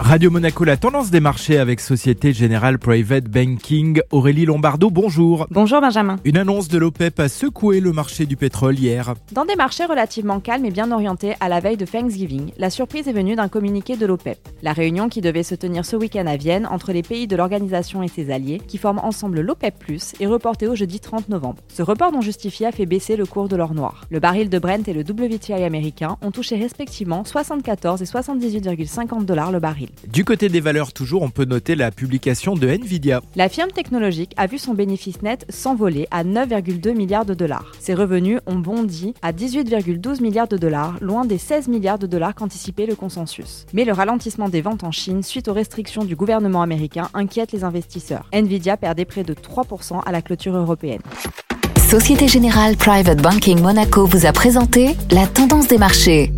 Radio Monaco, la tendance des marchés avec Société Générale Private Banking. Aurélie Lombardo, bonjour. Bonjour Benjamin. Une annonce de l'OPEP a secoué le marché du pétrole hier. Dans des marchés relativement calmes et bien orientés à la veille de Thanksgiving, la surprise est venue d'un communiqué de l'OPEP. La réunion qui devait se tenir ce week-end à Vienne entre les pays de l'organisation et ses alliés, qui forment ensemble l'OPEP+, est reportée au jeudi 30 novembre. Ce report non justifié a fait baisser le cours de l'or noir. Le baril de Brent et le WTI américain ont touché respectivement 74 et 78,50 dollars le baril. Du côté des valeurs toujours, on peut noter la publication de Nvidia. La firme technologique a vu son bénéfice net s'envoler à 9,2 milliards de dollars. Ses revenus ont bondi à 18,12 milliards de dollars, loin des 16 milliards de dollars qu'anticipait le consensus. Mais le ralentissement des ventes en Chine suite aux restrictions du gouvernement américain inquiète les investisseurs. Nvidia perdait près de 3% à la clôture européenne. Société Générale Private Banking Monaco vous a présenté la tendance des marchés.